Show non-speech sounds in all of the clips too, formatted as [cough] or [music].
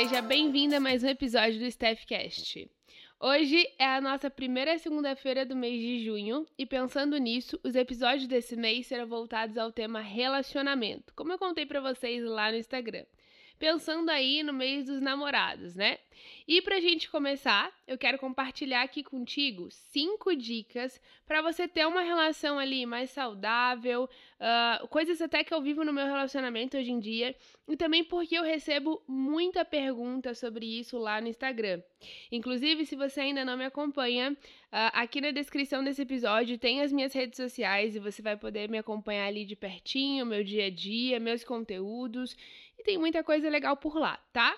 seja bem-vinda a mais um episódio do Staffcast. Hoje é a nossa primeira segunda-feira do mês de junho e pensando nisso, os episódios desse mês serão voltados ao tema relacionamento, como eu contei para vocês lá no Instagram pensando aí no mês dos namorados, né? E pra gente começar, eu quero compartilhar aqui contigo cinco dicas para você ter uma relação ali mais saudável, uh, coisas até que eu vivo no meu relacionamento hoje em dia, e também porque eu recebo muita pergunta sobre isso lá no Instagram. Inclusive, se você ainda não me acompanha, aqui na descrição desse episódio tem as minhas redes sociais e você vai poder me acompanhar ali de pertinho, meu dia a dia, meus conteúdos e tem muita coisa legal por lá, tá?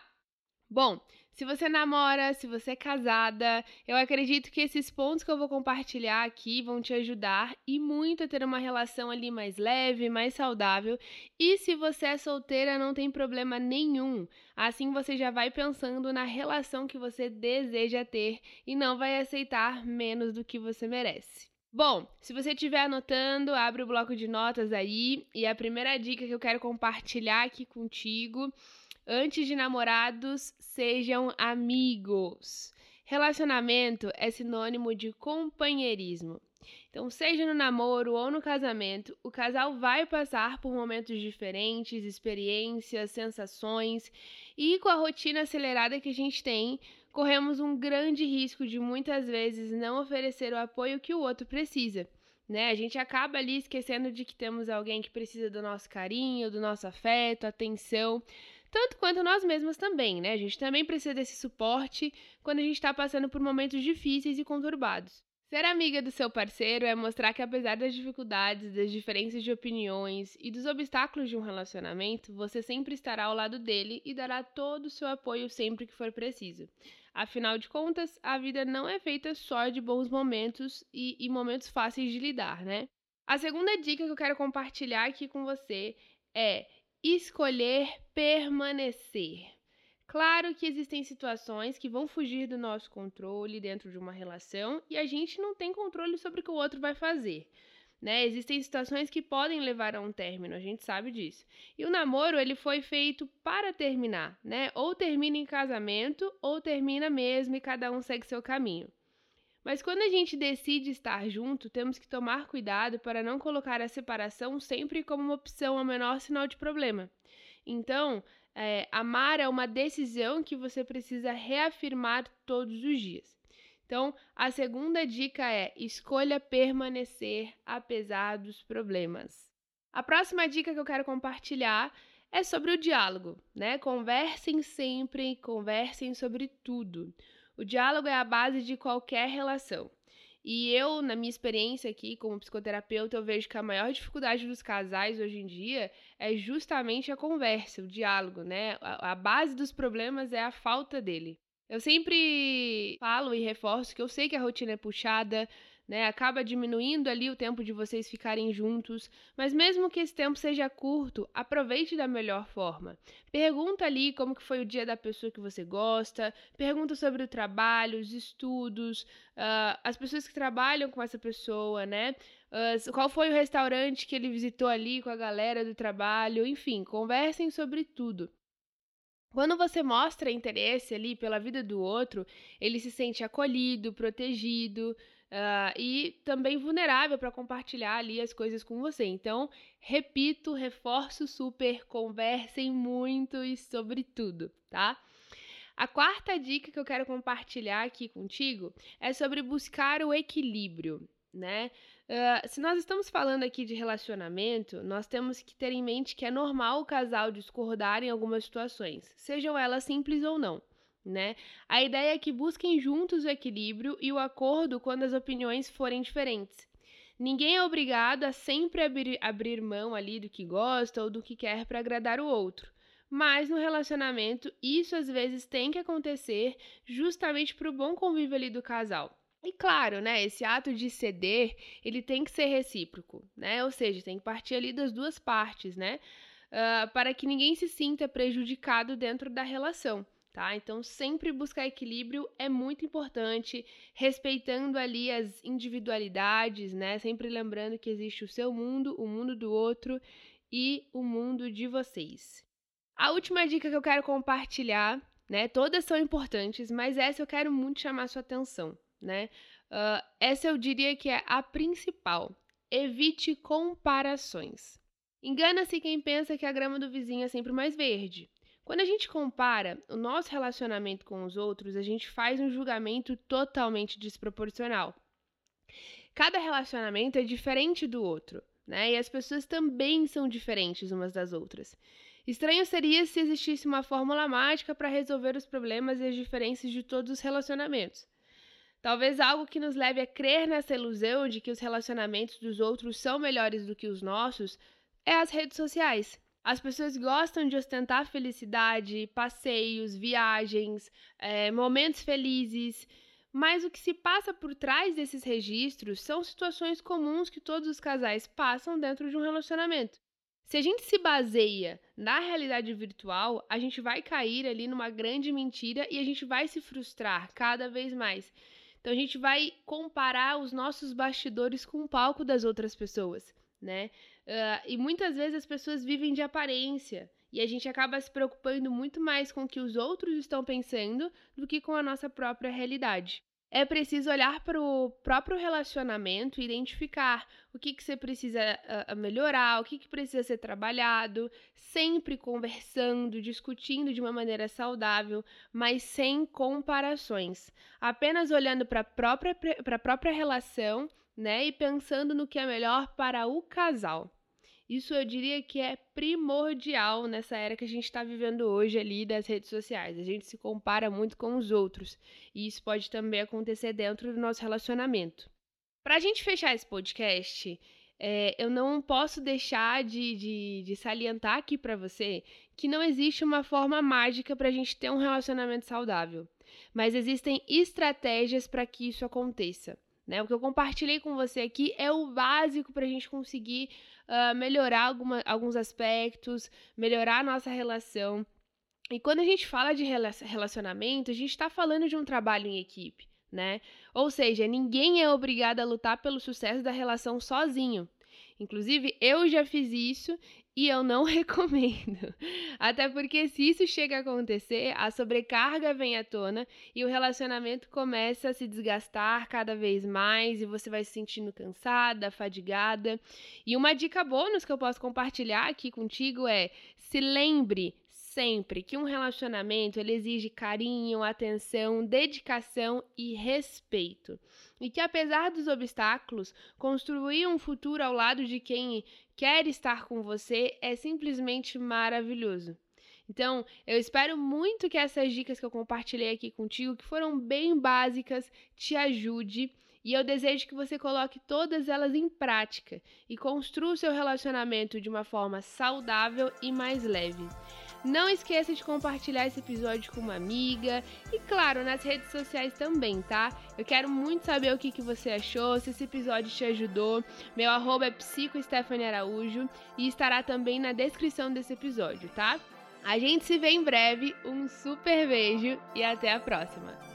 Bom, se você namora, se você é casada, eu acredito que esses pontos que eu vou compartilhar aqui vão te ajudar e muito a ter uma relação ali mais leve, mais saudável. E se você é solteira, não tem problema nenhum. Assim você já vai pensando na relação que você deseja ter e não vai aceitar menos do que você merece. Bom, se você estiver anotando, abre o bloco de notas aí. E a primeira dica que eu quero compartilhar aqui contigo: antes de namorados, sejam amigos. Relacionamento é sinônimo de companheirismo. Então, seja no namoro ou no casamento, o casal vai passar por momentos diferentes, experiências, sensações, e com a rotina acelerada que a gente tem, corremos um grande risco de muitas vezes não oferecer o apoio que o outro precisa. Né? A gente acaba ali esquecendo de que temos alguém que precisa do nosso carinho, do nosso afeto, atenção, tanto quanto nós mesmos também, né? A gente também precisa desse suporte quando a gente está passando por momentos difíceis e conturbados. Ser amiga do seu parceiro é mostrar que, apesar das dificuldades, das diferenças de opiniões e dos obstáculos de um relacionamento, você sempre estará ao lado dele e dará todo o seu apoio sempre que for preciso. Afinal de contas, a vida não é feita só de bons momentos e, e momentos fáceis de lidar, né? A segunda dica que eu quero compartilhar aqui com você é escolher permanecer. Claro que existem situações que vão fugir do nosso controle dentro de uma relação e a gente não tem controle sobre o que o outro vai fazer. Né? Existem situações que podem levar a um término, a gente sabe disso. E o namoro, ele foi feito para terminar, né? Ou termina em casamento, ou termina mesmo e cada um segue seu caminho. Mas quando a gente decide estar junto, temos que tomar cuidado para não colocar a separação sempre como uma opção ao menor sinal de problema. Então, é, amar é uma decisão que você precisa reafirmar todos os dias. Então, a segunda dica é: escolha permanecer apesar dos problemas. A próxima dica que eu quero compartilhar é sobre o diálogo, né? Conversem sempre, conversem sobre tudo. O diálogo é a base de qualquer relação. E eu, na minha experiência aqui como psicoterapeuta, eu vejo que a maior dificuldade dos casais hoje em dia é justamente a conversa, o diálogo, né? A, a base dos problemas é a falta dele. Eu sempre falo e reforço que eu sei que a rotina é puxada, né? Acaba diminuindo ali o tempo de vocês ficarem juntos, mas mesmo que esse tempo seja curto, aproveite da melhor forma. Pergunta ali como que foi o dia da pessoa que você gosta, pergunta sobre o trabalho, os estudos, uh, as pessoas que trabalham com essa pessoa, né? Uh, qual foi o restaurante que ele visitou ali com a galera do trabalho, enfim, conversem sobre tudo. Quando você mostra interesse ali pela vida do outro, ele se sente acolhido, protegido uh, e também vulnerável para compartilhar ali as coisas com você. Então, repito, reforço super, conversem muito e sobre tudo, tá? A quarta dica que eu quero compartilhar aqui contigo é sobre buscar o equilíbrio né? Uh, se nós estamos falando aqui de relacionamento, nós temos que ter em mente que é normal o casal discordar em algumas situações, sejam elas simples ou não. Né? A ideia é que busquem juntos o equilíbrio e o acordo quando as opiniões forem diferentes. Ninguém é obrigado a sempre abrir, abrir mão ali do que gosta ou do que quer para agradar o outro. Mas no relacionamento, isso às vezes tem que acontecer justamente para o bom convívio ali do casal. E claro, né, esse ato de ceder, ele tem que ser recíproco, né? Ou seja, tem que partir ali das duas partes, né? Uh, para que ninguém se sinta prejudicado dentro da relação, tá? Então, sempre buscar equilíbrio é muito importante, respeitando ali as individualidades, né? Sempre lembrando que existe o seu mundo, o mundo do outro e o mundo de vocês. A última dica que eu quero compartilhar né? Todas são importantes, mas essa eu quero muito chamar sua atenção, né? Uh, essa eu diria que é a principal. Evite comparações. Engana-se quem pensa que a grama do vizinho é sempre mais verde. Quando a gente compara o nosso relacionamento com os outros, a gente faz um julgamento totalmente desproporcional. Cada relacionamento é diferente do outro, né? E as pessoas também são diferentes umas das outras. Estranho seria se existisse uma fórmula mágica para resolver os problemas e as diferenças de todos os relacionamentos. Talvez algo que nos leve a crer nessa ilusão de que os relacionamentos dos outros são melhores do que os nossos é as redes sociais. As pessoas gostam de ostentar felicidade, passeios, viagens, é, momentos felizes, mas o que se passa por trás desses registros são situações comuns que todos os casais passam dentro de um relacionamento. Se a gente se baseia na realidade virtual, a gente vai cair ali numa grande mentira e a gente vai se frustrar cada vez mais. Então a gente vai comparar os nossos bastidores com o palco das outras pessoas, né? Uh, e muitas vezes as pessoas vivem de aparência e a gente acaba se preocupando muito mais com o que os outros estão pensando do que com a nossa própria realidade é preciso olhar para o próprio relacionamento e identificar o que, que você precisa uh, melhorar, o que, que precisa ser trabalhado, sempre conversando, discutindo de uma maneira saudável, mas sem comparações. Apenas olhando para a própria, própria relação né, e pensando no que é melhor para o casal. Isso eu diria que é primordial nessa era que a gente está vivendo hoje ali das redes sociais. A gente se compara muito com os outros. E isso pode também acontecer dentro do nosso relacionamento. Para a gente fechar esse podcast, é, eu não posso deixar de, de, de salientar aqui para você que não existe uma forma mágica para a gente ter um relacionamento saudável. Mas existem estratégias para que isso aconteça. Né? O que eu compartilhei com você aqui é o básico para a gente conseguir uh, melhorar alguma, alguns aspectos, melhorar a nossa relação. E quando a gente fala de relacionamento, a gente está falando de um trabalho em equipe, né? Ou seja, ninguém é obrigado a lutar pelo sucesso da relação sozinho. Inclusive, eu já fiz isso e eu não [laughs] recomendo. Até porque se isso chega a acontecer, a sobrecarga vem à tona e o relacionamento começa a se desgastar cada vez mais e você vai se sentindo cansada, fadigada. E uma dica bônus que eu posso compartilhar aqui contigo é: se lembre sempre que um relacionamento ele exige carinho, atenção, dedicação e respeito. E que apesar dos obstáculos, construir um futuro ao lado de quem quer estar com você é simplesmente maravilhoso. Então, eu espero muito que essas dicas que eu compartilhei aqui contigo, que foram bem básicas, te ajude. E eu desejo que você coloque todas elas em prática e construa o seu relacionamento de uma forma saudável e mais leve. Não esqueça de compartilhar esse episódio com uma amiga e, claro, nas redes sociais também, tá? Eu quero muito saber o que, que você achou, se esse episódio te ajudou. Meu arroba é psicoestefaniaraújo e estará também na descrição desse episódio, tá? A gente se vê em breve, um super beijo e até a próxima!